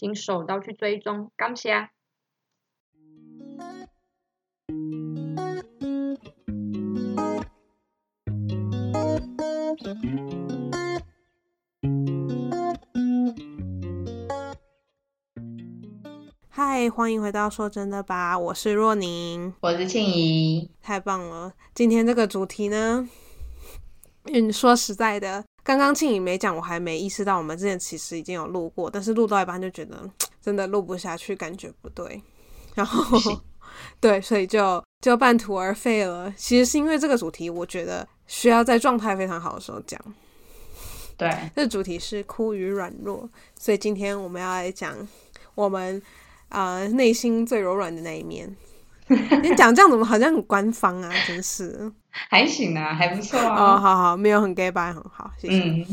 请手刀去追踪，感谢。嗨，欢迎回到说真的吧，我是若宁，我是庆怡，太棒了！今天这个主题呢，嗯，说实在的。刚刚庆颖没讲，我还没意识到我们之前其实已经有录过，但是录到一半就觉得 真的录不下去，感觉不对，然后 对，所以就就半途而废了。其实是因为这个主题，我觉得需要在状态非常好的时候讲。对，这主题是哭与软弱，所以今天我们要来讲我们啊内心最柔软的那一面。你讲这样怎么好像很官方啊？真是。还行啊，还不错啊。哦，好好，没有很 gay 白，很好，谢谢。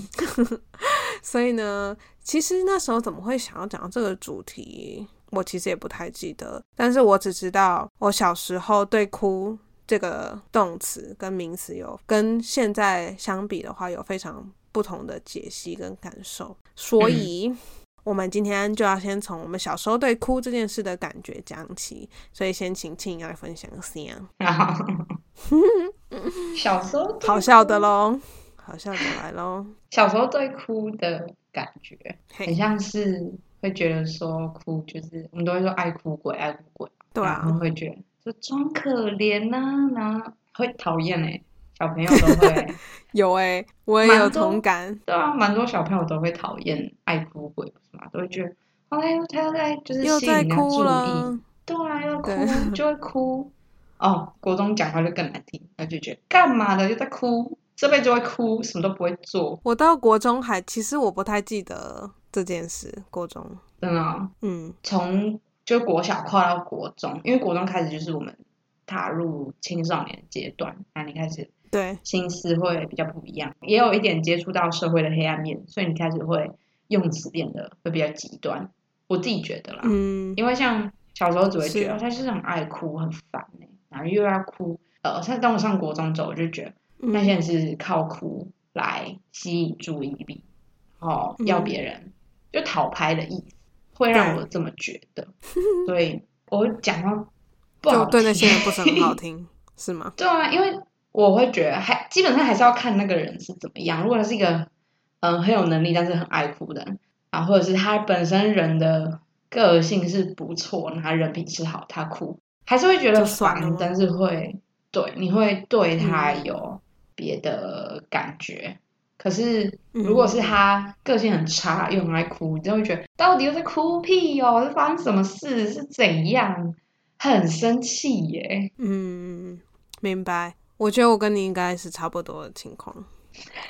所以呢，其实那时候怎么会想要讲这个主题，我其实也不太记得。但是我只知道，我小时候对“哭”这个动词跟名词有跟现在相比的话，有非常不同的解析跟感受。所以。我们今天就要先从我们小时候对哭这件事的感觉讲起，所以先请庆来分享先。小时候好笑的喽，好笑的来喽。小时候对哭的感觉，很像是会觉得说哭就是我们都会说爱哭鬼，爱哭鬼，对啊，会觉得就装可怜呐，然后会讨厌哎。小朋友都会 有哎，我也有同感。对啊，蛮多小朋友都会讨厌爱哭鬼，是吗？都会觉得，哎呦，他又在就是吸引人家注意。对啊，要哭就会哭。哦，国中讲话就更难听，他就觉得干嘛的又在哭，这辈子会哭，什么都不会做。我到国中还，其实我不太记得这件事。国中真的，嗯，从就国小跨到国中，因为国中开始就是我们踏入青少年阶段，那你开始。对，心思会比较不一样，也有一点接触到社会的黑暗面，所以你开始会用词变得会比较极端。我自己觉得啦，嗯，因为像小时候只会觉得他是很爱哭，很烦哎，然后又要哭。呃，像当我上国中之后，我就觉得那些人是靠哭来吸引注意力，哦，要别人就讨拍的意思，会让我这么觉得。所以我讲到不好，对那些人不是很好 听，是吗？对啊，因为。我会觉得还基本上还是要看那个人是怎么样。如果他是一个嗯很有能力但是很爱哭的，啊，或者是他本身人的个性是不错，他人品是好，他哭还是会觉得烦，但是会对你会对他有别的感觉。可是如果是他个性很差又很爱哭，你就会觉得到底又在哭屁哦？是发生什么事？是怎样？很生气耶。嗯，明白。我觉得我跟你应该是差不多的情况，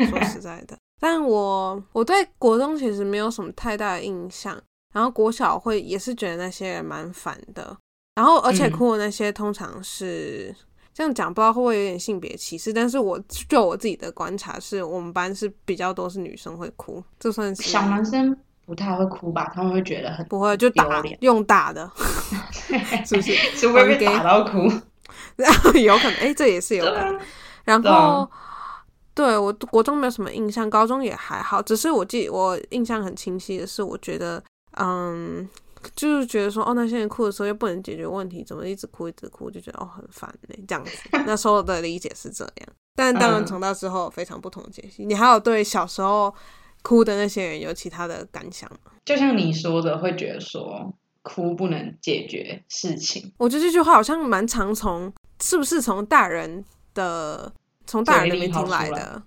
说实在的。但我我对国中其实没有什么太大的印象，然后国小会也是觉得那些人蛮烦的，然后而且哭的那些通常是这样讲，不知道会不会有点性别歧视，但是我就我自己的观察，是我们班是比较多是女生会哭，就算是小男生不太会哭吧，他们会觉得很不会就打用打的，是不是？除非被打到哭。有可能，哎，这也是有可能。然后，对我国中没有什么印象，高中也还好。只是我记，我印象很清晰的是，我觉得，嗯，就是觉得说，哦，那些人哭的时候又不能解决问题，怎么一直哭一直哭，就觉得哦很烦嘞，这样子。那时候的理解是这样，但当然长大之后非常不同的解析。你还有对小时候哭的那些人有其他的感想吗？就像你说的，会觉得说。哭不能解决事情，我觉得这句话好像蛮常从，是不是从大人的从大人那边听来的？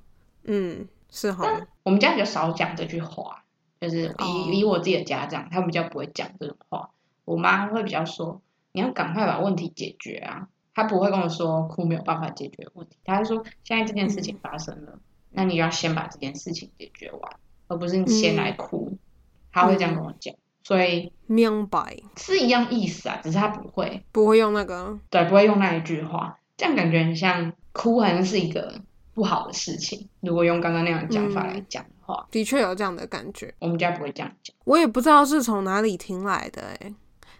嗯，是哈。我们家比较少讲这句话，就是以以我自己的家长，他们比较不会讲这种话。我妈会比较说，你要赶快把问题解决啊。她不会跟我说哭没有办法解决问题，她会说现在这件事情发生了，那你要先把这件事情解决完，而不是你先来哭。她会这样跟我讲。所以明白是一样意思啊，只是他不会不会用那个，对，不会用那一句话，这样感觉很像哭，好像是一个不好的事情。如果用刚刚那样的讲法来讲的话，的确有这样的感觉。我们家不会这样讲，我也不知道是从哪里听来的哎。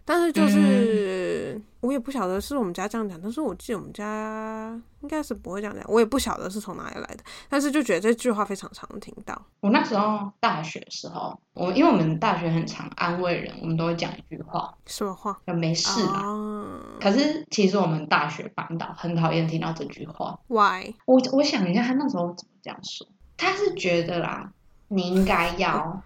但是就是我也不晓得是我们家这样讲，但是我记得我们家应该是不会这样讲，我也不晓得是从哪里来的，但是就觉得这句话非常常听到。我那时候大学的时候，我因为我们大学很常安慰人，我们都会讲一句话，什么话？就没事啦。可是其实我们大学班导很讨厌听到这句话。Why？我我想一下，他那时候怎么这样说？他是觉得啦，你应该要，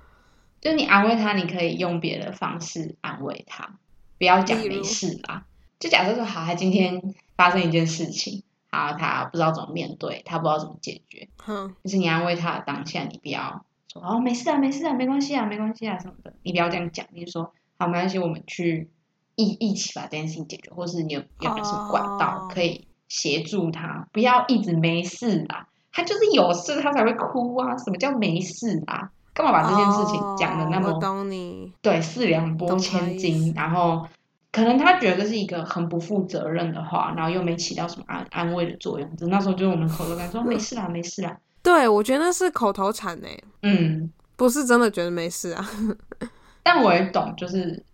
就你安慰他，你可以用别的方式安慰他。不要讲没事啦，就假设说好，他今天发生一件事情，好，他不知道怎么面对，他不知道怎么解决，嗯，就是你安慰他的当下，你不要说哦没事啊，没事啊，没关系啊，没关系啊什么的，你不要这样讲，你就说好，没关系，我们去一一起把这件事情解决，或是你有有没有什么管道可以协助他，不要一直没事啦，他就是有事他才会哭啊，什么叫没事啊？干嘛把这件事情讲的那么对四两拨千斤？然后可能他觉得是一个很不负责任的话，然后又没起到什么安安慰的作用。那时候就是我们口头禅说没事啦，没事啦。对，我觉得那是口头禅呢。嗯，不是真的觉得没事啊。但我也懂，就是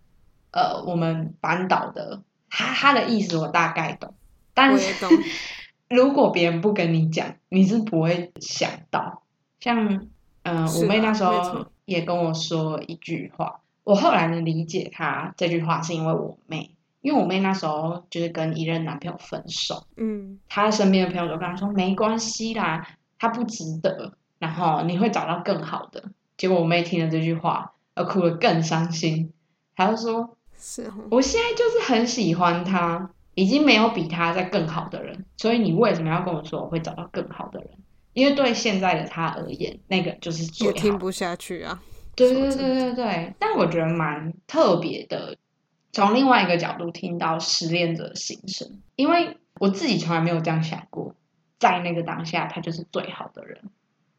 呃，我们班导的他他的意思我大概懂。但是 如果别人不跟你讲，你是不会想到像。嗯，我妹那时候也跟我说一句话，我后来能理解她这句话，是因为我妹，因为我妹那时候就是跟一任男朋友分手，嗯，她身边的朋友都跟她说没关系啦，他不值得，然后你会找到更好的。结果我妹听了这句话，而哭得更伤心，她就说：是，我现在就是很喜欢他，已经没有比他在更好的人，所以你为什么要跟我说我会找到更好的人？因为对现在的他而言，那个就是最好。听不下去啊！对对对对对，但我觉得蛮特别的，从另外一个角度听到失恋者的心声。因为我自己从来没有这样想过，在那个当下他就是最好的人，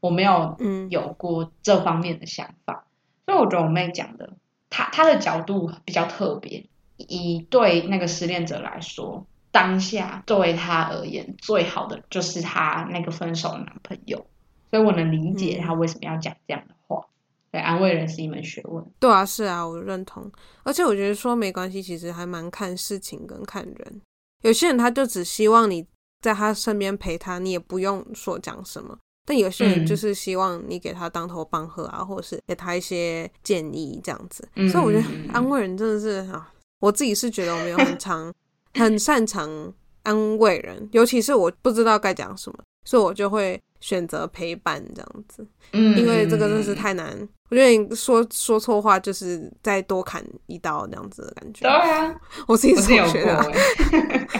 我没有有过这方面的想法。所以我觉得我妹讲的，她她的角度比较特别，以对那个失恋者来说。当下作为他而言，最好的就是他那个分手的男朋友，所以我能理解他为什么要讲这样的话。对，安慰人是一门学问。对啊，是啊，我认同。而且我觉得说没关系，其实还蛮看事情跟看人。有些人他就只希望你在他身边陪他，你也不用说讲什么。但有些人就是希望你给他当头棒喝啊，或者是给他一些建议这样子。所以我觉得安慰人真的是啊，我自己是觉得我没有很长。很擅长安慰人，尤其是我不知道该讲什么，所以我就会选择陪伴这样子。嗯，因为这个真是太难，我觉得你说说错话就是再多砍一刀这样子的感觉。对啊，我自己是有学的。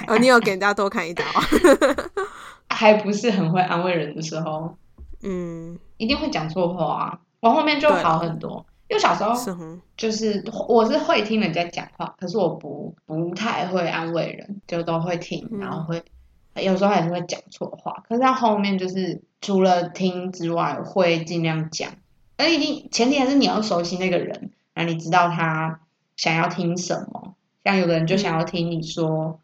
哦，你有给人家多砍一刀？还不是很会安慰人的时候，嗯，一定会讲错话，我后面就好很多。因为小时候就是我是会听人家讲话，可是我不不太会安慰人，就都会听，然后会有时候还是会讲错话。可是到后面就是除了听之外，会尽量讲。而一定前提还是你要熟悉那个人，然后你知道他想要听什么。像有的人就想要听你说，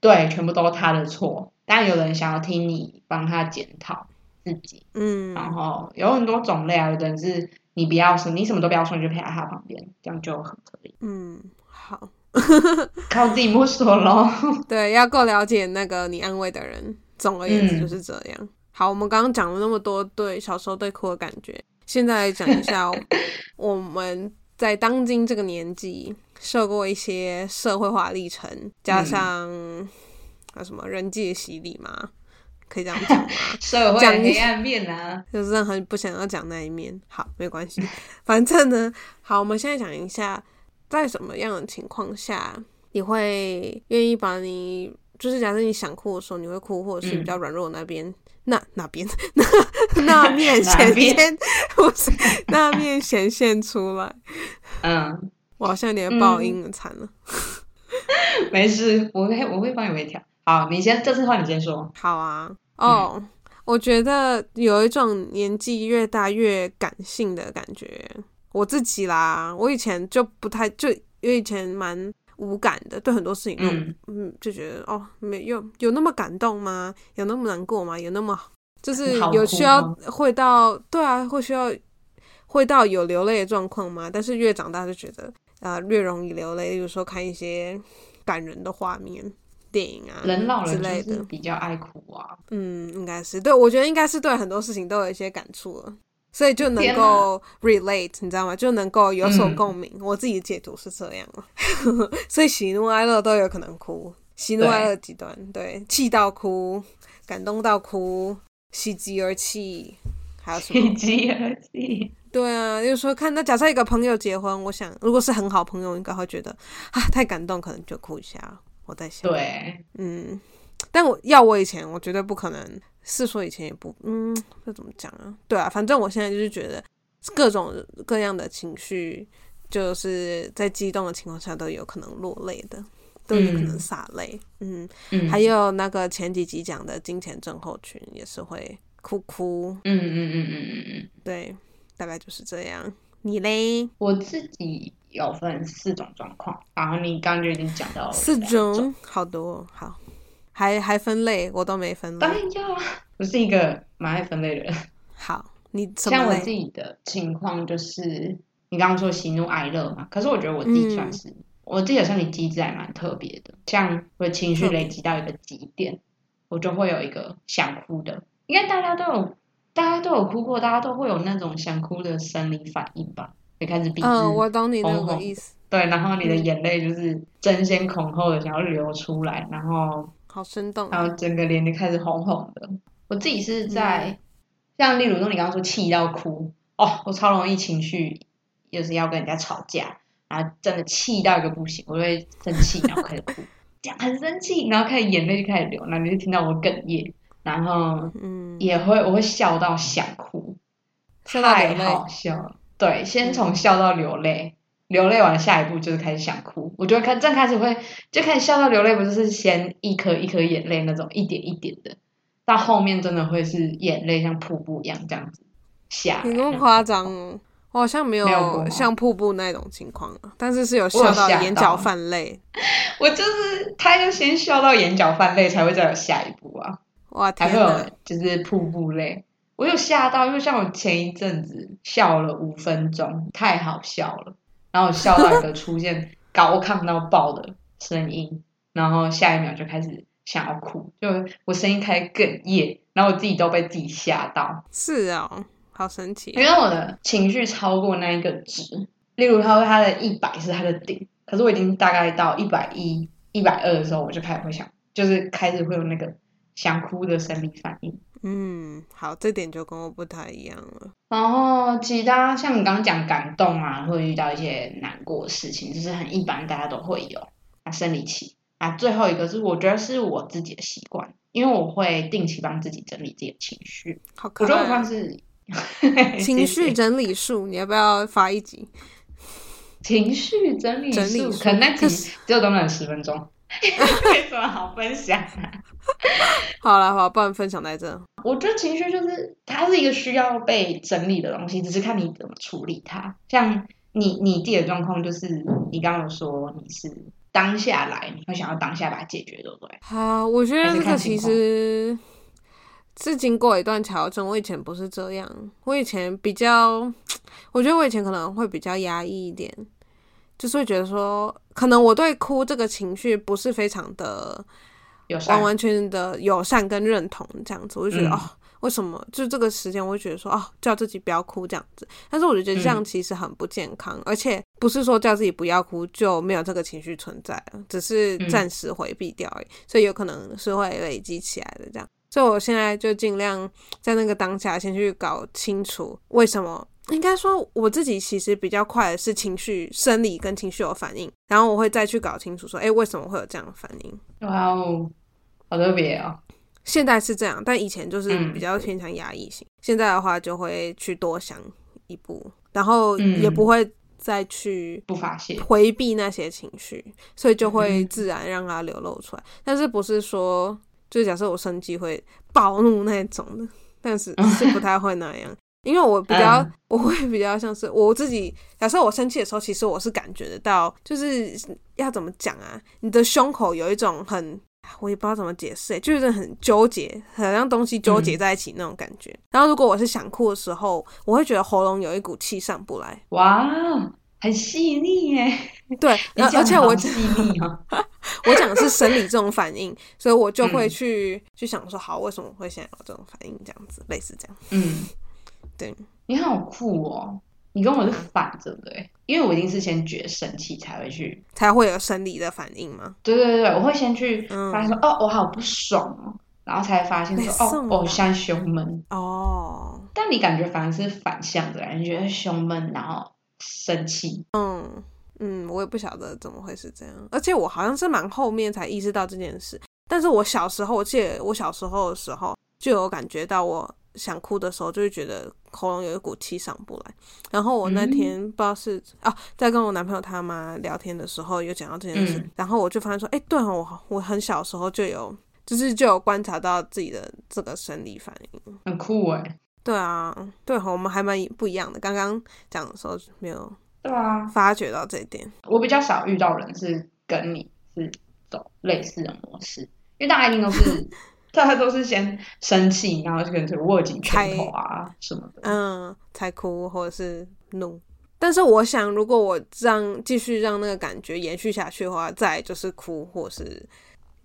对，全部都是他的错；但有人想要听你帮他检讨自己。嗯，然后有很多种类啊，有的人是。你不要说，你什么都不要说，你就陪在他旁边，这样就很可以。嗯，好，靠自己摸索咯。对，要够了解那个你安慰的人。总而言之就是这样。好，我们刚刚讲了那么多对小时候对哭的感觉，现在来讲一下 我们在当今这个年纪受过一些社会化历程，加上啊什么人际的洗礼嘛。可以这样讲吗？社会黑暗面啊，就是很不想要讲那一面。好，没关系，反正呢，好，我们现在讲一下，在什么样的情况下你会愿意把你，就是假设你想哭的时候，你会哭，或者是比较软弱那边，那那边 那那面显现，不是那面显现出来。嗯，我好像有点爆音了，惨了。没事，我会我会帮你微调。好，你先这次话你先说。好啊，哦，我觉得有一种年纪越大越感性的感觉，我自己啦，我以前就不太就因为以前蛮无感的，对很多事情都嗯就觉得哦，没有有那么感动吗？有那么难过吗？有那么就是有需要会到对啊，会需要会到有流泪的状况吗？但是越长大就觉得啊，越容易流泪。有时候看一些感人的画面、电影啊，人老了就是比较爱哭啊。嗯，应该是对，我觉得应该是对很多事情都有一些感触了。所以就能够 relate，你知道吗？就能够有所共鸣。我自己解读是这样 所以喜怒哀乐都有可能哭，喜怒哀乐极端，对，气到哭，感动到哭，喜极而泣，还有什么？喜极而泣。对啊，就是说，看那假设一个朋友结婚，我想如果是很好朋友，应该会觉得啊太感动，可能就哭一下。我在想，对，嗯，但我要我以前，我绝对不可能。是说以前也不，嗯，这怎么讲啊？对啊，反正我现在就是觉得各种各样的情绪，就是在激动的情况下都有可能落泪的，都有可能洒泪。嗯，还有那个前几集讲的金钱症候群也是会哭哭。嗯嗯嗯嗯嗯嗯，对，大概就是这样。你嘞？我自己有分四种状况，然后你刚刚就已经讲到了四种，好多好。还还分类，我都没分类。当然要啊，我是一个蛮爱分类的人。好，你像我自己的情况就是，你刚刚说喜怒哀乐嘛，可是我觉得我自己算是，我自己的身体机制还蛮特别的。像我的情绪累积到一个极点，我就会有一个想哭的。应该大家都有，大家都有哭过，大家都会有那种想哭的生理反应吧？会开始鼻子我懂你那个意思。对，然后你的眼泪就是争先恐后的想要流出来，然后。好生动，然后整个脸就开始红红的。我自己是在，像例如说你刚刚说气到哭，哦，我超容易情绪，就是要跟人家吵架，然后真的气到一个不行，我就会生气，然后开始哭，这样很生气，然后开始眼泪就开始流，然后你就听到我哽咽，然后嗯，也会我会笑到想哭，太好笑了。对，先从笑到流泪。流泪完，下一步就是开始想哭。我觉得开正开始会就开始笑到流泪，不就是先一颗一颗眼泪那种一点一点的，到后面真的会是眼泪像瀑布一样这样子下。你那么夸张，我好像没有像瀑布那种情况但是是有笑到眼角泛泪。我就是他要先笑到眼角泛泪，才会再有下一步啊。哇，才会有就是瀑布泪。我有吓到，因为像我前一阵子笑了五分钟，太好笑了。然后笑到一个出现 高亢到爆的声音，然后下一秒就开始想要哭，就我声音开始哽咽，然后我自己都被自己吓到。是啊，好神奇！因为我的情绪超过那一个值，例如他说他的一百是他的顶，可是我已经大概到一百一、一百二的时候，我就开始会想，就是开始会有那个想哭的生理反应。嗯，好，这点就跟我不太一样了。然后其他像你刚刚讲感动啊，会遇到一些难过的事情，就是很一般，大家都会有啊生理期啊。最后一个是我觉得是我自己的习惯，因为我会定期帮自己整理自己的情绪。好，我觉得我算是 情绪整理术，你要不要发一集？情绪整理术，可能那集只有短短十分钟。没什么好分享的。好了，好，不然分享在这。我觉得情绪就是它是一个需要被整理的东西，只是看你怎么处理它。像你你自己的状况，就是你刚刚说你是当下来，你会想要当下把它解决，对不对？好，我觉得这个其实是经过一段调整。我以前不是这样，我以前比较，我觉得我以前可能会比较压抑一点。就是会觉得说，可能我对哭这个情绪不是非常的完完全全的友善跟认同这样子，我就觉得哦，为什么就这个时间，我会觉得说哦，叫自己不要哭这样子。但是我就觉得这样其实很不健康，而且不是说叫自己不要哭就没有这个情绪存在了，只是暂时回避掉而已，所以有可能是会累积起来的这样。所以我现在就尽量在那个当下先去搞清楚为什么。应该说，我自己其实比较快的是情绪、生理跟情绪有反应，然后我会再去搞清楚说，哎，为什么会有这样的反应？哇哦，好特别哦！现在是这样，但以前就是比较偏向压抑型。现在的话，就会去多想一步，然后也不会再去不发泄、回避那些情绪，所以就会自然让它流露出来。但是不是说，就假设我生气会暴怒那种的，但是是不太会那样。因为我比较，我会比较像是我自己。假设我生气的时候，其实我是感觉得到，就是要怎么讲啊？你的胸口有一种很，我也不知道怎么解释，就是很纠结，好像东西纠结在一起那种感觉。然后如果我是想哭的时候，我会觉得喉咙有一股气上不来。哇，很细腻耶！对，而且我细腻哦。我讲的是生理这种反应，所以我就会去去想说，好，为什么会现在有这种反应？这样子，类似这样。嗯。对，你好酷哦！你跟我是反着的哎，因为我一定是先觉生气才会去，才会有生理的反应吗？对对对我会先去发现说，哦，我好不爽哦，然后才发现说，哦，我现在胸闷哦。但你感觉反而是反向的，你觉得胸闷，然后生气。嗯嗯，我也不晓得怎么会是这样，而且我好像是蛮后面才意识到这件事。但是我小时候，我记得我小时候的时候就有感觉到我。想哭的时候，就会觉得喉咙有一股气上不来。然后我那天不知道是啊，在跟我男朋友他妈聊天的时候，有讲到这件事。然后我就发现说，哎，对哦，我我很小时候就有，就是就有观察到自己的这个生理反应，很酷哎。对啊，对，我们还蛮不一样的。刚刚讲的时候没有，对啊，发觉到这一点。我比较少遇到人是跟你是走类似的模式，因为大家一定都是。大家都是先生气，然后就可能握紧拳头啊什么的，嗯，才哭或者是怒。但是我想，如果我让继续让那个感觉延续下去的话，再就是哭或是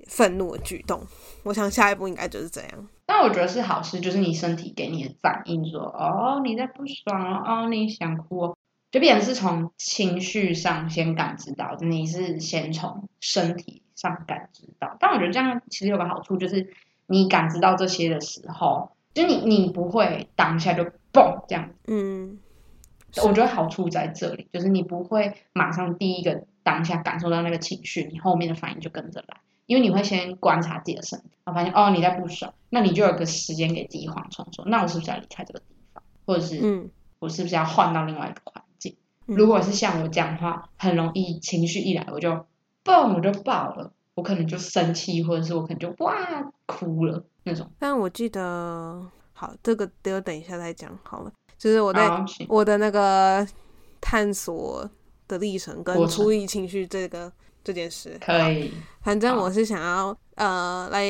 愤怒的举动。我想下一步应该就是这样。但我觉得是好事，就是你身体给你的反应说：“哦，你在不爽哦，你想哭。”就变成是从情绪上先感知到，你是先从身体上感知到。但我觉得这样其实有个好处，就是。你感知到这些的时候，就你你不会当下就嘣这样，嗯，我觉得好处在这里，就是你不会马上第一个当下感受到那个情绪，你后面的反应就跟着来，因为你会先观察自己的身体，然后发现哦你在不爽，那你就有个时间给自己缓冲，说那我是不是要离开这个地方，或者是嗯。我是不是要换到另外一个环境？如果是像我讲话，很容易情绪一来我就嘣我就爆了。我可能就生气，或者是我可能就哇哭了那种。但我记得，好，这个得等一下再讲好了。就是我在我的那个探索的历程跟处理情绪这个这件事，可以。反正我是想要呃来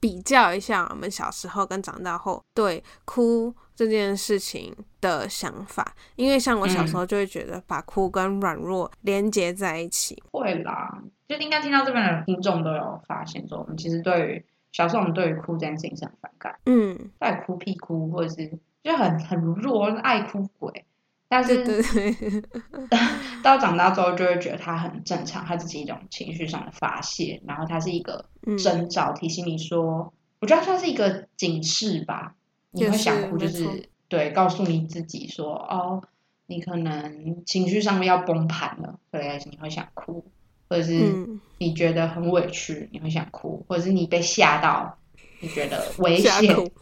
比较一下我们小时候跟长大后对哭这件事情的想法，因为像我小时候就会觉得把哭跟软弱连接在一起。会啦。就应该听到这边的听众都有发现，说我们其实对于小时候我们对于哭这件事情是很反感，嗯，爱哭屁哭，或者是就很很弱，爱哭鬼。但是 到长大之后就会觉得它很正常，它只是一种情绪上的发泄，然后它是一个征兆，提醒你说，我觉得算是一个警示吧。你会想哭，就是对，告诉你自己说，哦，你可能情绪上面要崩盘了，所以你会想哭。或者是你觉得很委屈，你会想哭；或者是你被吓到，你觉得危险，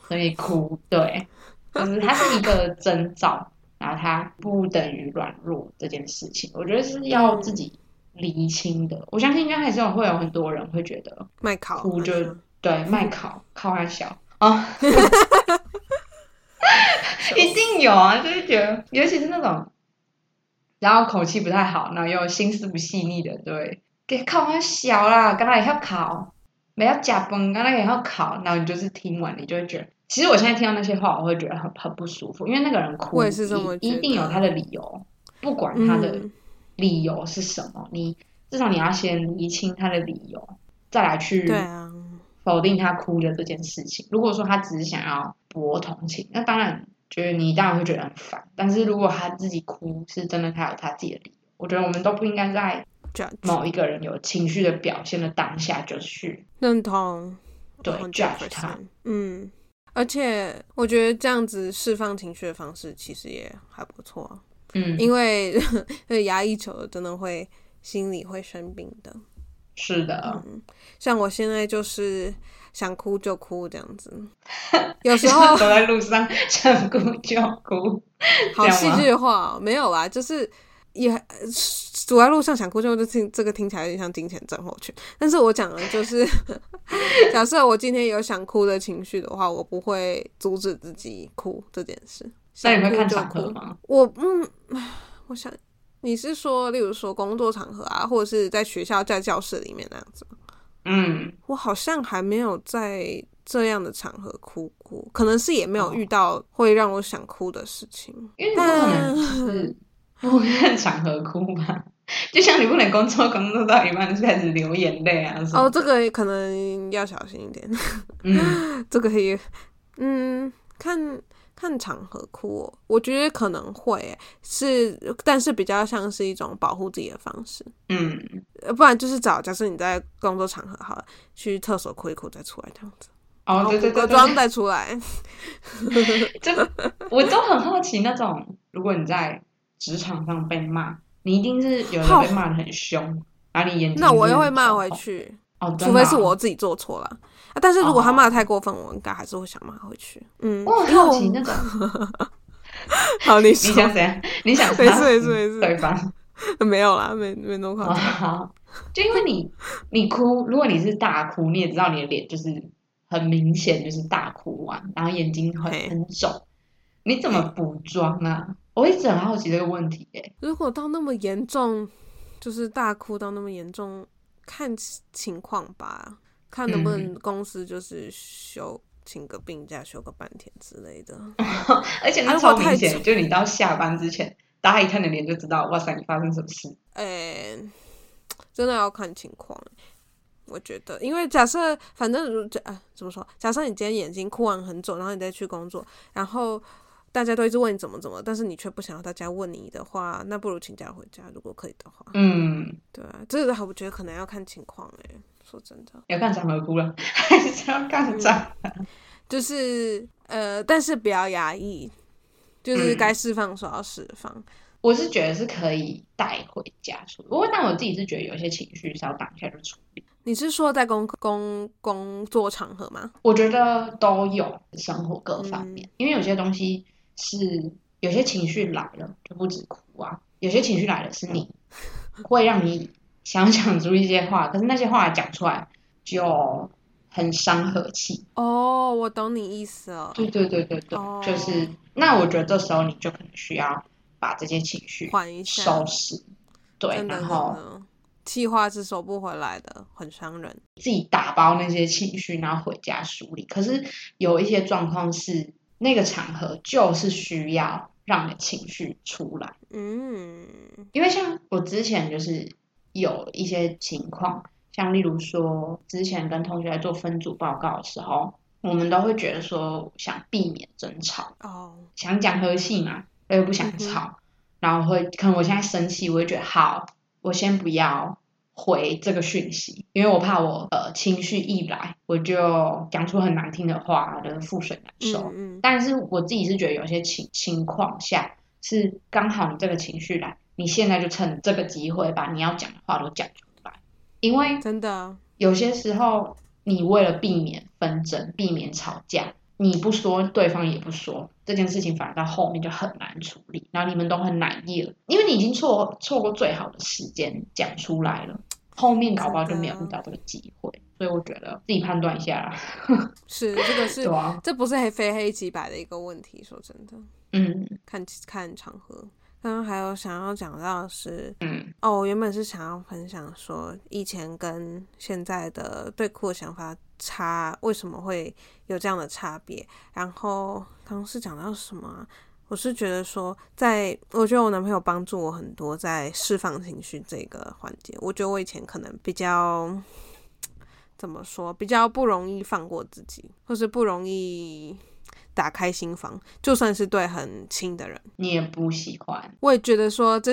所以哭。对，就是它是一个征兆，然后它不等于软弱这件事情，我觉得是要自己厘清的。我相信应该还是有会有很多人会觉得卖考哭就对卖考考玩笑啊 一定有啊，就是觉得尤其是那种。然后口气不太好，然后又心思不细腻的，对，给考完小啦，刚才也要考，没要加崩，刚才也要考，然后你就是听完，你就会觉得，其实我现在听到那些话，我会觉得很很不舒服，因为那个人哭，一定有他的理由，不管他的理由是什么，你至少你要先厘清他的理由，再来去否定他哭的这件事情。如果说他只是想要博同情，那当然。就是你当然会觉得很烦，但是如果他自己哭，是真的他有他自己的理由。我觉得我们都不应该在某一个人有情绪的表现的当下就去认同，对，judge 他。嗯，而且我觉得这样子释放情绪的方式其实也还不错。嗯，因为 压抑久了真的会心里会生病的。是的，像我现在就是想哭就哭这样子，有时候 走在路上想哭就哭，好戏剧化，没有啦，就是也走在路上想哭就就听这个听起来有点像金钱症候群，但是我讲的就是，假设我今天有想哭的情绪的话，我不会阻止自己哭这件事。那你会看场合吗？我嗯，我想你是说，例如说工作场合啊，或者是在学校在教室里面那样子吗？嗯，我好像还没有在这样的场合哭过，可能是也没有遇到会让我想哭的事情。因为你不可能是不看场合哭吧？就像你不能工作工作到一半就开始流眼泪啊！哦，这个可能要小心一点。嗯，这个可以，嗯，看看场合哭，我觉得可能会是，但是比较像是一种保护自己的方式。嗯，不然就是找，假设你在工作场合好了，去厕所哭一哭再出来这样子。哦，对对对，妆再出来。这我都很好奇，那种如果你在职场上被骂。你一定是有人被骂的很凶，把你眼睛那我又会骂回去哦，除非是我自己做错了啊。但是如果他骂的太过分，我应该还是会想骂回去。嗯，我很好奇那个。好，你 你想怎样？你想没事没事没事，对方 没有啦，没没那么夸张。就因为你你哭，如果你是大哭，你也知道你的脸就是很明显，就是大哭完，然后眼睛很很肿，你怎么补妆啊？我一直很好奇这个问题诶，如果到那么严重，就是大哭到那么严重，看情况吧，看能不能公司就是休请个病假，休个半天之类的。而且那超明显，就你到下班之前，大家一看你脸就知道，哇塞，你发生什么事？诶，真的要看情况。我觉得，因为假设反正如这啊，怎么说？假设你今天眼睛哭完很久，然后你再去工作，然后。大家都一直问你怎么怎么，但是你却不想要大家问你的话，那不如请假回家，如果可以的话。嗯，对啊，这个我觉得可能要看情况哎，说真的。要看长合哭了，还是要看场合？就是呃，但是不要压抑，就是该释放的时候要释放。我是觉得是可以带回家处理，不过但我自己是觉得有些情绪是要当下就处理。你是说在工工工作场合吗？我觉得都有生活各方面，因为有些东西。是有些情绪来了就不止哭啊，有些情绪来了是你会让你想讲出一些话，可是那些话讲出来就很伤和气。哦，我懂你意思了。对对对对对，就是那我觉得这时候你就可能需要把这些情绪缓一下，收拾。对，然后气话是收不回来的，很伤人。自己打包那些情绪，然后回家梳理。可是有一些状况是。那个场合就是需要让你的情绪出来，嗯，因为像我之前就是有一些情况，像例如说之前跟同学在做分组报告的时候，我们都会觉得说想避免争吵，哦，想讲和气嘛，又不想吵，然后会可能我现在生气，我会觉得好，我先不要。回这个讯息，因为我怕我呃情绪一来，我就讲出很难听的话，的覆水难收。嗯，但是我自己是觉得有些情情况下是刚好你这个情绪来，你现在就趁这个机会把你要讲的话都讲出来，因为真的有些时候你为了避免纷争、避免吵架，你不说，对方也不说，这件事情反而到后面就很难处理，然后你们都很难了，因为你已经错错过最好的时间讲出来了。后面搞不好就没有遇到这个机会，所以我觉得自己判断一下啦。是这个是，啊，这不是黑非黑即白的一个问题。说真的，嗯，看看场合。刚刚还有想要讲到是，嗯，哦，我原本是想要分享说，以前跟现在的对酷的想法差，为什么会有这样的差别？然后刚刚是讲到什么？我是觉得说，在我觉得我男朋友帮助我很多，在释放情绪这个环节。我觉得我以前可能比较怎么说，比较不容易放过自己，或是不容易打开心房，就算是对很亲的人，你也不喜欢。我也觉得说这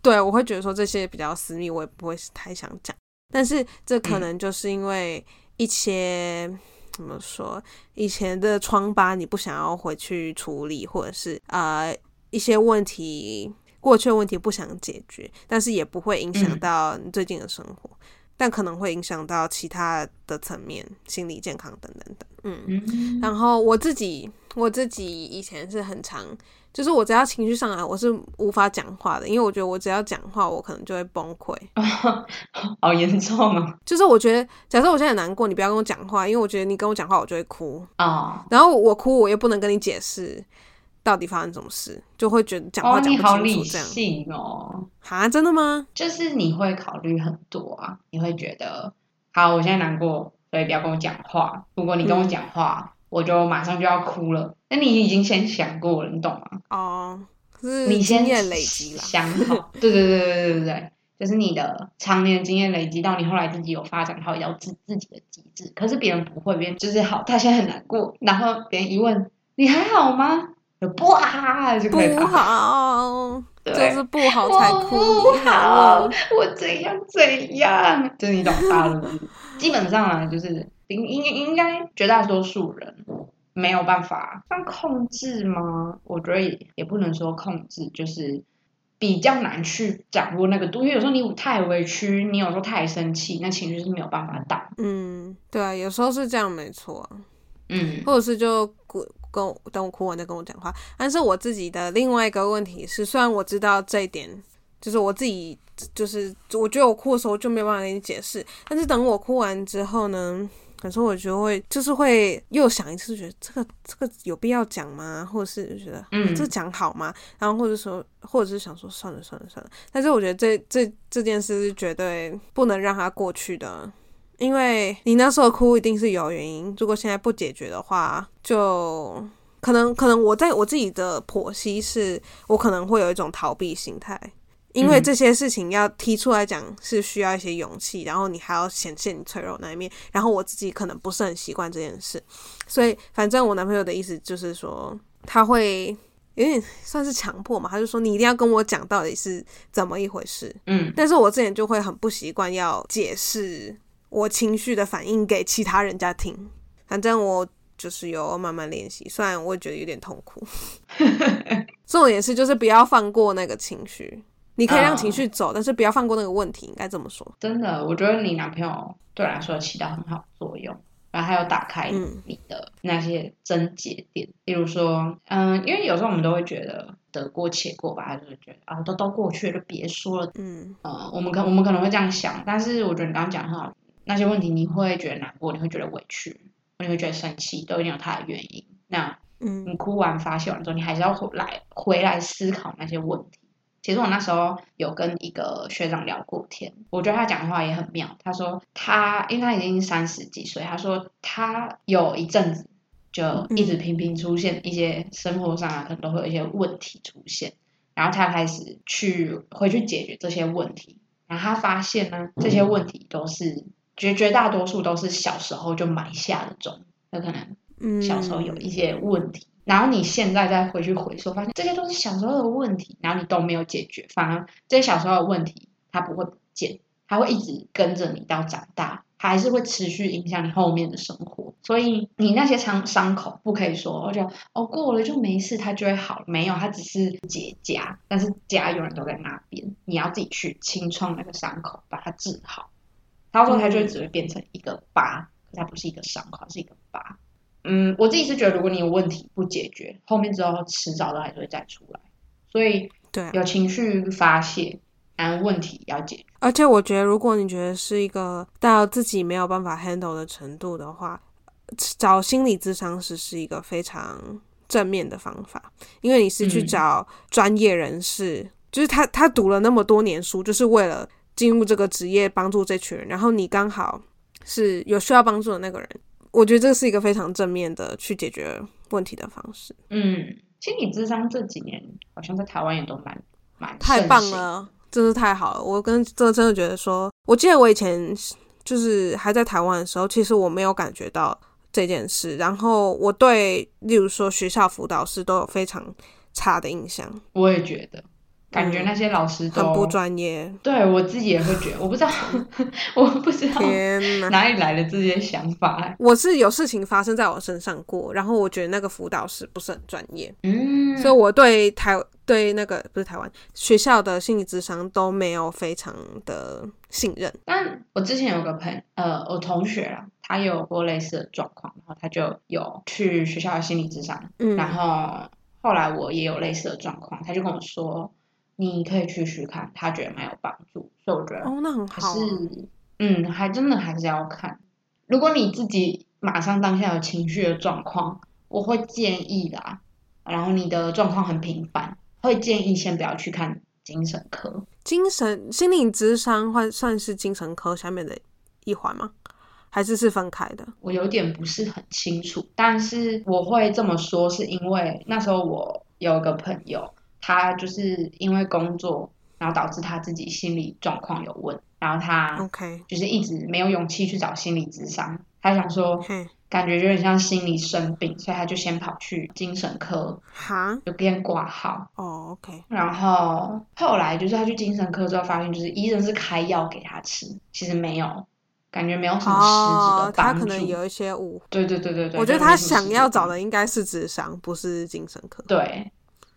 对我会觉得说这些比较私密，我也不会太想讲。但是这可能就是因为一些。怎么说？以前的疮疤你不想要回去处理，或者是呃一些问题过去的问题不想解决，但是也不会影响到你最近的生活，但可能会影响到其他的层面，心理健康等等等。嗯，然后我自己我自己以前是很常。就是我只要情绪上来，我是无法讲话的，因为我觉得我只要讲话，我可能就会崩溃。好严重啊？就是我觉得，假设我现在很难过，你不要跟我讲话，因为我觉得你跟我讲话，我就会哭啊。然后我哭，我又不能跟你解释，到底发生什么事，就会觉得讲话讲不清楚这样。哦，啊，真的吗？就是你会考虑很多啊，你会觉得，好，我现在难过，所以不要跟我讲话。如果你跟我讲话，我就马上就要哭了。那你已经先想过了，你懂吗？哦，是你经验累积了，想好。对对对对对对对。就是你的常年经验累积到你后来自己有发展，他会要自自己的机制。可是别人不会，别人就是好，他现在很难过，然后别人一问你还好吗？不好就可以不好，就是不好才哭。不好，我怎样怎样？就是你懂他了。基本上啊，就是应应应该绝大多数人没有办法算控制吗？我觉得也也不能说控制，就是。比较难去掌握那个度，因为有时候你太委屈，你有时候太生气，那情绪是没有办法挡。嗯，对啊，有时候是这样，没错。嗯，或者是就跟跟我等我哭完再跟我讲话。但是我自己的另外一个问题是，虽然我知道这一点，就是我自己就是我觉得我哭的时候就没有办法跟你解释，但是等我哭完之后呢？可是我觉得会，就是会又想一次，觉得这个这个有必要讲吗？或者是觉得，嗯，这讲好吗？然后或者说，或者是想说，算了算了算了。但是我觉得这这这件事是绝对不能让它过去的，因为你那时候哭一定是有原因。如果现在不解决的话，就可能可能我在我自己的剖析是，我可能会有一种逃避心态。因为这些事情要提出来讲是需要一些勇气，然后你还要显现你脆弱那一面，然后我自己可能不是很习惯这件事，所以反正我男朋友的意思就是说他会有点算是强迫嘛，他就说你一定要跟我讲到底是怎么一回事，嗯，但是我之前就会很不习惯要解释我情绪的反应给其他人家听，反正我就是有慢慢练习，虽然我也觉得有点痛苦，重点是就是不要放过那个情绪。你可以让情绪走，但是不要放过那个问题，应该这么说。真的，我觉得你男朋友对我来说起到很好作用，然后还有打开你的那些症结点。例如说，嗯，因为有时候我们都会觉得得过且过吧，就是觉得啊，都都过去了，就别说了。嗯，呃，我们可我们可能会这样想，但是我觉得你刚刚讲很好，那些问题你会觉得难过，你会觉得委屈，你会觉得生气，都一定有它的原因。那，嗯，你哭完发泄完之后，你还是要回来回来思考那些问题。其实我那时候有跟一个学长聊过天，我觉得他讲的话也很妙。他说他，因为他已经三十几岁，他说他有一阵子就一直频频出现一些生活上啊，可能都会有一些问题出现，然后他开始去回去解决这些问题，然后他发现呢，这些问题都是绝绝大多数都是小时候就埋下的种，有可能小时候有一些问题。然后你现在再回去回溯，发现这些都是小时候的问题，然后你都没有解决，反而这些小时候的问题它不会不见，它会一直跟着你到长大，还是会持续影响你后面的生活。所以你那些伤伤口不可以说，我就哦过了就没事，它就会好，没有，它只是结痂，但是痂永远都在那边，你要自己去清创那个伤口，把它治好，到时候它就只会变成一个疤，它不是一个伤口，是一个疤。嗯，我自己是觉得，如果你有问题不解决，后面之后迟早都还是会再出来。所以，对，有情绪发泄，然后问题要解决。而且，我觉得，如果你觉得是一个到自己没有办法 handle 的程度的话，找心理咨商师是一个非常正面的方法，因为你是去找专业人士，就是他他读了那么多年书，就是为了进入这个职业，帮助这群人。然后你刚好是有需要帮助的那个人。我觉得这是一个非常正面的去解决问题的方式。嗯，心理智商这几年好像在台湾也都蛮蛮太棒了，真是太好了。我跟这真的觉得说，我记得我以前就是还在台湾的时候，其实我没有感觉到这件事。然后我对，例如说学校辅导师都有非常差的印象。我也觉得。感觉那些老师都很不专业，对我自己也会觉得，我不知道，我不知道哪里来的这些想法。我是有事情发生在我身上过，然后我觉得那个辅导师不是很专业，嗯，所以我对台对那个不是台湾学校的心理智商都没有非常的信任。但我之前有个朋呃，我同学啊，他有过类似的状况，然后他就有去学校的心理智商，嗯，然后后来我也有类似的状况，他就跟我说。你可以去试看，他觉得蛮有帮助，所以我觉得哦，那很好。是，嗯，还真的还是要看。如果你自己马上当下有情绪的状况，我会建议啦，然后你的状况很频繁，会建议先不要去看精神科。精神心理智商算算是精神科下面的一环吗？还是是分开的？我有点不是很清楚，但是我会这么说，是因为那时候我有个朋友，他就是因为工作，然后导致他自己心理状况有问，然后他 OK 就是一直没有勇气去找心理咨商，他想说感觉有点像心理生病，所以他就先跑去精神科，哈，有边挂号哦 OK，然后后来就是他去精神科之后，发现就是医生是开药给他吃，其实没有。感觉没有什么实质的帮助，他可能有一些误。对对对对对，我觉得他想要找的应该是智商，不是精神科。对，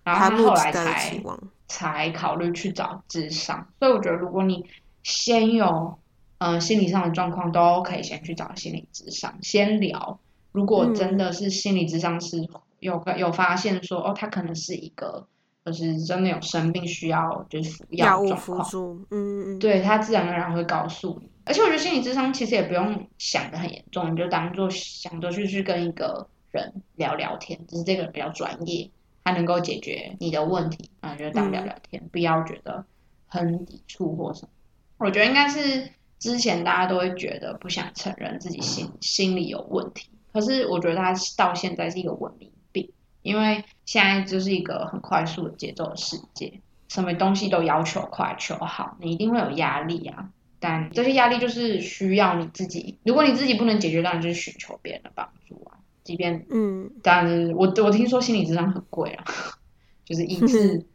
然后他后来才才考虑去找智商。所以我觉得，如果你先有嗯心理上的状况，都可以先去找心理智商先聊。如果真的是心理智商是有个有发现说哦，他可能是一个就是真的有生病需要就是服药状况，嗯嗯嗯，对他自然而然会告诉你。而且我觉得心理智商其实也不用想的很严重，你就当做想着去去跟一个人聊聊天，只是这个人比较专业，他能够解决你的问题，啊，就当聊聊天，不要觉得很抵触或什么。我觉得应该是之前大家都会觉得不想承认自己心心理有问题，可是我觉得他到现在是一个文明病，因为现在就是一个很快速的节奏的世界，什么东西都要求快求好，你一定会有压力啊。但这些压力就是需要你自己，如果你自己不能解决，当然就是寻求别人的帮助啊。即便嗯，但我我听说心理智商很贵啊，就是一次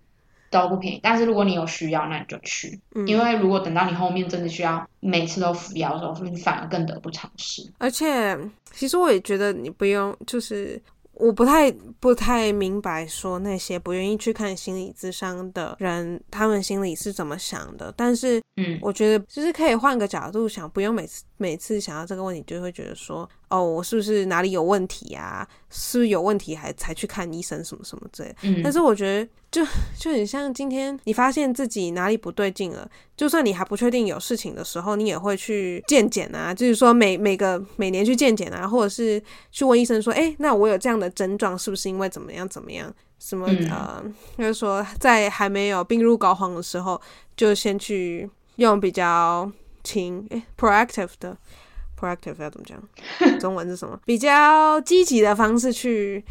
都不便宜。但是如果你有需要，那你就去，因为如果等到你后面真的需要每次都服药的时候，你反而更得不偿失。而且，其实我也觉得你不用，就是。我不太不太明白，说那些不愿意去看心理智商的人，他们心里是怎么想的。但是，嗯，我觉得就是可以换个角度想，不用每次每次想到这个问题，就会觉得说，哦，我是不是哪里有问题啊？是不是有问题还才去看医生什么什么之类。嗯，但是我觉得就就很像今天你发现自己哪里不对劲了，就算你还不确定有事情的时候，你也会去健检啊，就是说每每个每年去健检啊，或者是去问医生说，哎，那我有这样的。症状是不是因为怎么样怎么样？什么呃，就是说在还没有病入膏肓的时候，就先去用比较轻诶 proactive 的 proactive 要怎么讲？中文是什么？比较积极的方式去。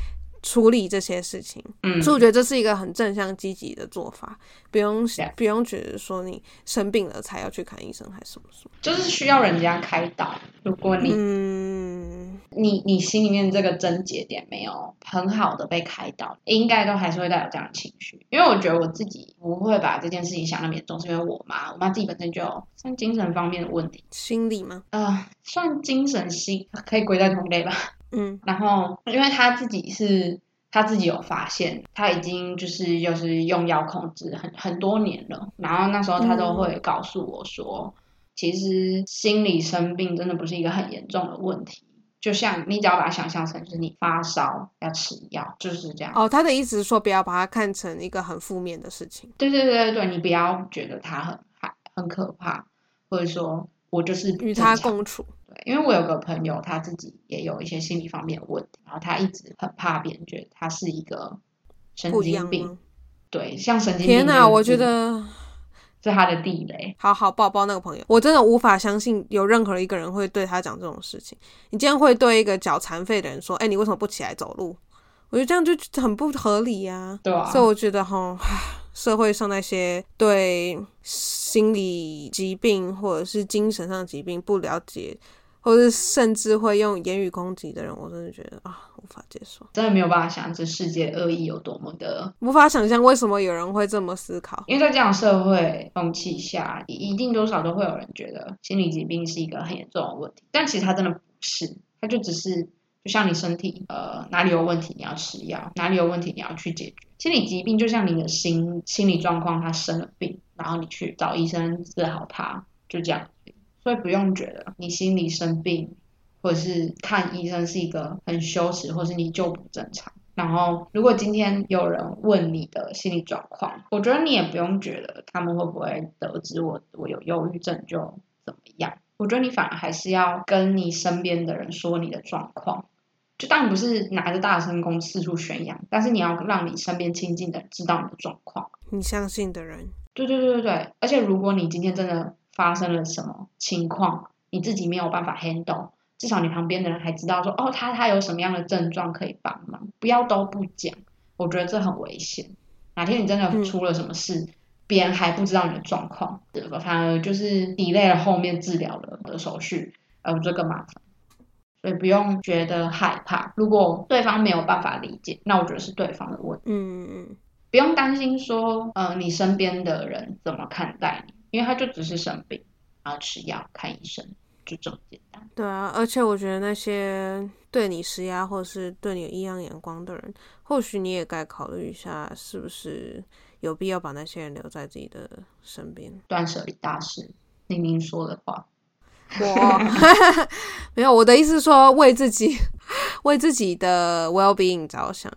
处理这些事情，嗯，所以我觉得这是一个很正向积极的做法，不用不用觉得说你生病了才要去看医生还是什么什么，就是需要人家开导。如果你，嗯，你你心里面这个症结点没有很好的被开导，应该都还是会带有这样的情绪。因为我觉得我自己不会把这件事情想那么严重，是因为我妈，我妈自己本身就有像精神方面的问题，心理吗？呃，算精神心，可以归在同类吧。嗯，然后因为他自己是他自己有发现，他已经就是就是用药控制很很多年了。然后那时候他都会告诉我说，其实心理生病真的不是一个很严重的问题，就像你只要把它想象成就是你发烧要吃药，就是这样。哦，他的意思是说不要把它看成一个很负面的事情。对对对对对，你不要觉得它很害很可怕，或者说我就是与他共处。因为我有个朋友，他自己也有一些心理方面的问题，然后他一直很怕别人觉得他是一个神经病，对，像神经病。天哪，我觉得是他的地雷。好好抱抱那个朋友，我真的无法相信有任何一个人会对他讲这种事情。你竟然会对一个脚残废的人说：“哎，你为什么不起来走路？”我觉得这样就很不合理呀。对啊。所以我觉得哈，社会上那些对心理疾病或者是精神上疾病不了解。或者甚至会用言语攻击的人，我真的觉得啊，无法接受，真的没有办法想这世界恶意有多么的，无法想象为什么有人会这么思考。因为在这样社会风气下，一定多少都会有人觉得心理疾病是一个很严重的问题，但其实它真的不是，它就只是就像你身体呃哪里有问题你要吃药，哪里有问题你要去解决。心理疾病就像你的心心理状况，他生了病，然后你去找医生治好他，就这样。所以不用觉得你心理生病，或者是看医生是一个很羞耻，或是你就不正常。然后，如果今天有人问你的心理状况，我觉得你也不用觉得他们会不会得知我我有忧郁症就怎么样。我觉得你反而还是要跟你身边的人说你的状况，就当然不是拿着大声公四处宣扬，但是你要让你身边亲近的知道你的状况，你相信的人。对对对对对，而且如果你今天真的发生了什么情况，你自己没有办法 handle，至少你旁边的人还知道说，哦，他他有什么样的症状可以帮忙，不要都不讲，我觉得这很危险。哪天你真的出了什么事，别人还不知道你的状况，反而就是 delay 了后面治疗的的手续，呃，这更麻烦。所以不用觉得害怕，如果对方没有办法理解，那我觉得是对方的问题。嗯嗯嗯。不用担心说，呃，你身边的人怎么看待你，因为他就只是生病，然后吃药、看医生，就这么简单。对啊，而且我觉得那些对你施压或是对你有异样眼光的人，或许你也该考虑一下，是不是有必要把那些人留在自己的身边。断舍离大师宁宁说的话，我没有，我的意思是说，为自己为自己的 well being 着想。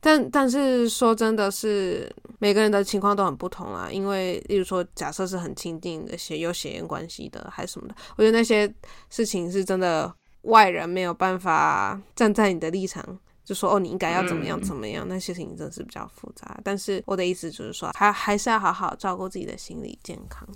但但是说真的是每个人的情况都很不同啊，因为例如说假设是很亲近的血有血缘关系的还是什么的，我觉得那些事情是真的外人没有办法站在你的立场就说哦你应该要怎么样怎么样，那些事情真的是比较复杂。但是我的意思就是说，还还是要好好照顾自己的心理健康，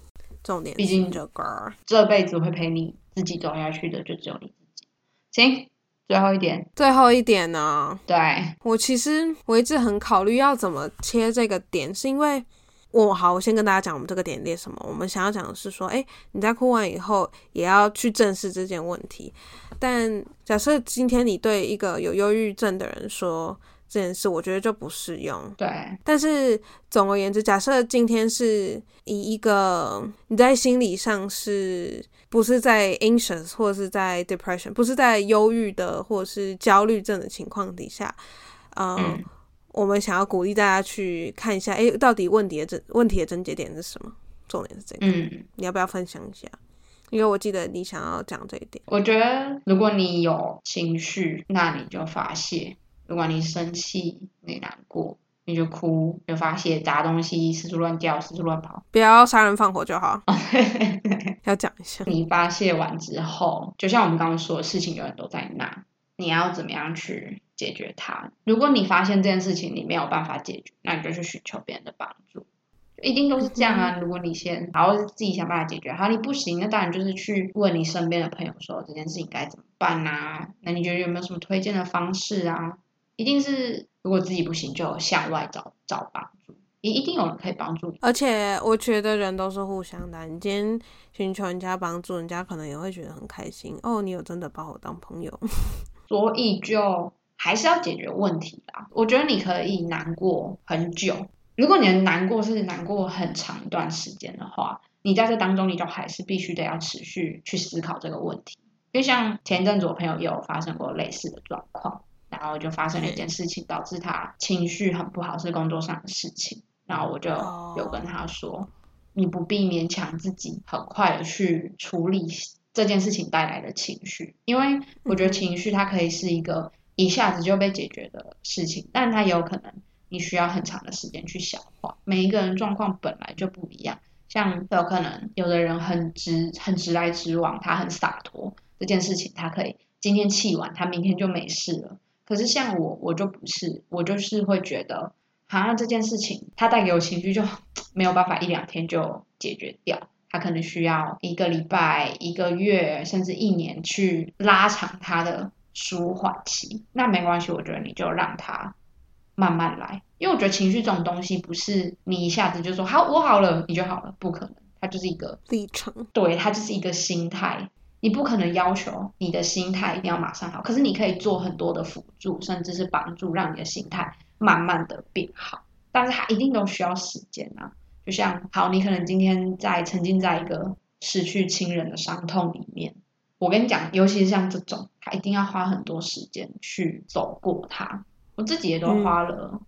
重点。毕竟这个这辈子会陪你自己走下去的就只有你自己。行。最后一点，最后一点呢？对我其实我一直很考虑要怎么切这个点，是因为我好，我先跟大家讲我们这个点列什么。我们想要讲的是说，哎，你在哭完以后也要去正视这件问题。但假设今天你对一个有忧郁症的人说这件事，我觉得就不适用。对，但是总而言之，假设今天是以一个你在心理上是。不是在 anxious 或者是在 depression，不是在忧郁的或者是焦虑症的情况底下，嗯，我们想要鼓励大家去看一下，哎，到底问题的症问题的症结点是什么？重点是这个，嗯，你要不要分享一下？因为我记得你想要讲这一点。我觉得如果你有情绪，那你就发泄；如果你生气，你难过。你就哭，就发泄，砸东西，四处乱叫，四处乱跑，不要杀人放火就好。要讲一下，你发泄完之后，就像我们刚刚说的事情，永远都在那，你要怎么样去解决它？如果你发现这件事情你没有办法解决，那你就去寻求别人的帮助，一定都是这样啊。如果你先，然后自己想办法解决，好，你不行，那当然就是去问你身边的朋友说这件事情该怎么办啊？那你觉得有没有什么推荐的方式啊？一定是。如果自己不行，就向外找找帮助，也一定有人可以帮助你。而且我觉得人都是互相的，你今天寻求人家帮助，人家可能也会觉得很开心。哦，你有真的把我当朋友，所以就还是要解决问题啦。我觉得你可以难过很久，如果你的难过是难过很长一段时间的话，你在这当中你就还是必须得要持续去思考这个问题。因为像前阵子我朋友也有发生过类似的状况。然后就发生了一件事情，导致他情绪很不好，是工作上的事情。然后我就有跟他说，你不必勉强自己很快的去处理这件事情带来的情绪，因为我觉得情绪它可以是一个一下子就被解决的事情，但它也有可能你需要很长的时间去消化。每一个人状况本来就不一样，像有可能有的人很直很直来直往，他很洒脱，这件事情他可以今天气完，他明天就没事了。可是像我，我就不是，我就是会觉得，好像这件事情它带给我情绪就 没有办法一两天就解决掉，它可能需要一个礼拜、一个月，甚至一年去拉长它的舒缓期。那没关系，我觉得你就让它慢慢来，因为我觉得情绪这种东西不是你一下子就说好我好了你就好了，不可能，它就是一个历程，对，它就是一个心态。你不可能要求你的心态一定要马上好，可是你可以做很多的辅助，甚至是帮助，让你的心态慢慢的变好。但是它一定都需要时间啊。就像好，你可能今天在沉浸在一个失去亲人的伤痛里面，我跟你讲，尤其是像这种，他一定要花很多时间去走过它。我自己也都花了。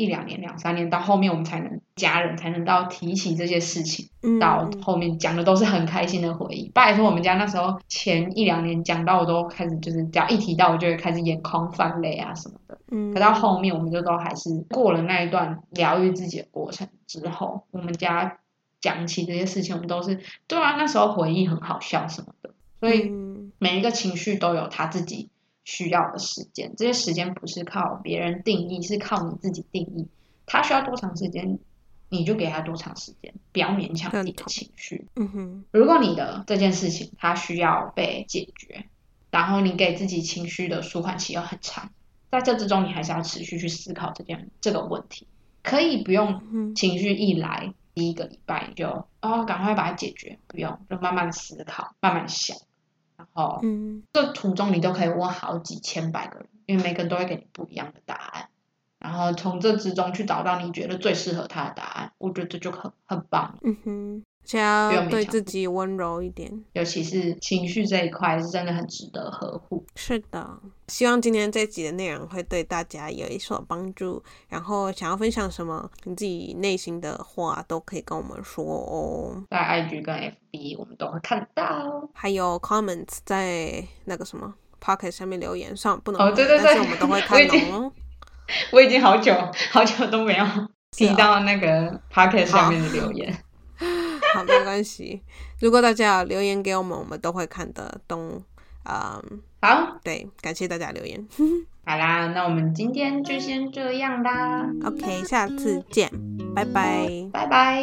一两年、两三年，到后面我们才能家人才能到提起这些事情，到后面讲的都是很开心的回忆。拜托，我们家那时候前一两年讲到我都开始就是只要一提到我就会开始眼眶泛泪啊什么的。嗯，可到后面我们就都还是过了那一段疗愈自己的过程之后，我们家讲起这些事情，我们都是对啊，那时候回忆很好笑什么的。所以每一个情绪都有他自己。需要的时间，这些时间不是靠别人定义，是靠你自己定义。他需要多长时间，你就给他多长时间，不要勉强自己的情绪。嗯哼，如果你的这件事情它需要被解决，然后你给自己情绪的舒缓期又很长，在这之中你还是要持续去思考这件这个问题。可以不用情绪一来第一个礼拜你就哦赶快把它解决，不用就慢慢思考，慢慢想。然后，嗯，这途中你都可以问好几千百个人，因为每个人都会给你不一样的答案。然后从这之中去找到你觉得最适合他的答案，我觉得这就很很棒。嗯哼。要对自己温柔一点，尤其是情绪这一块是真的很值得呵护。是的，希望今天这集的内容会对大家有一所帮助。然后想要分享什么你自己内心的话，都可以跟我们说哦。在 IG 跟 FB 我们都会看到，还有 comments 在那个什么 Pocket 下面留言上不能哦，对对对，我们都会看哦。我已经好久好久都没有听到那个 Pocket 下面的留言。好，没关系。如果大家留言给我们，我们都会看得懂。嗯，好，对，感谢大家留言。好啦，那我们今天就先这样啦。OK，下次见，拜拜，拜拜。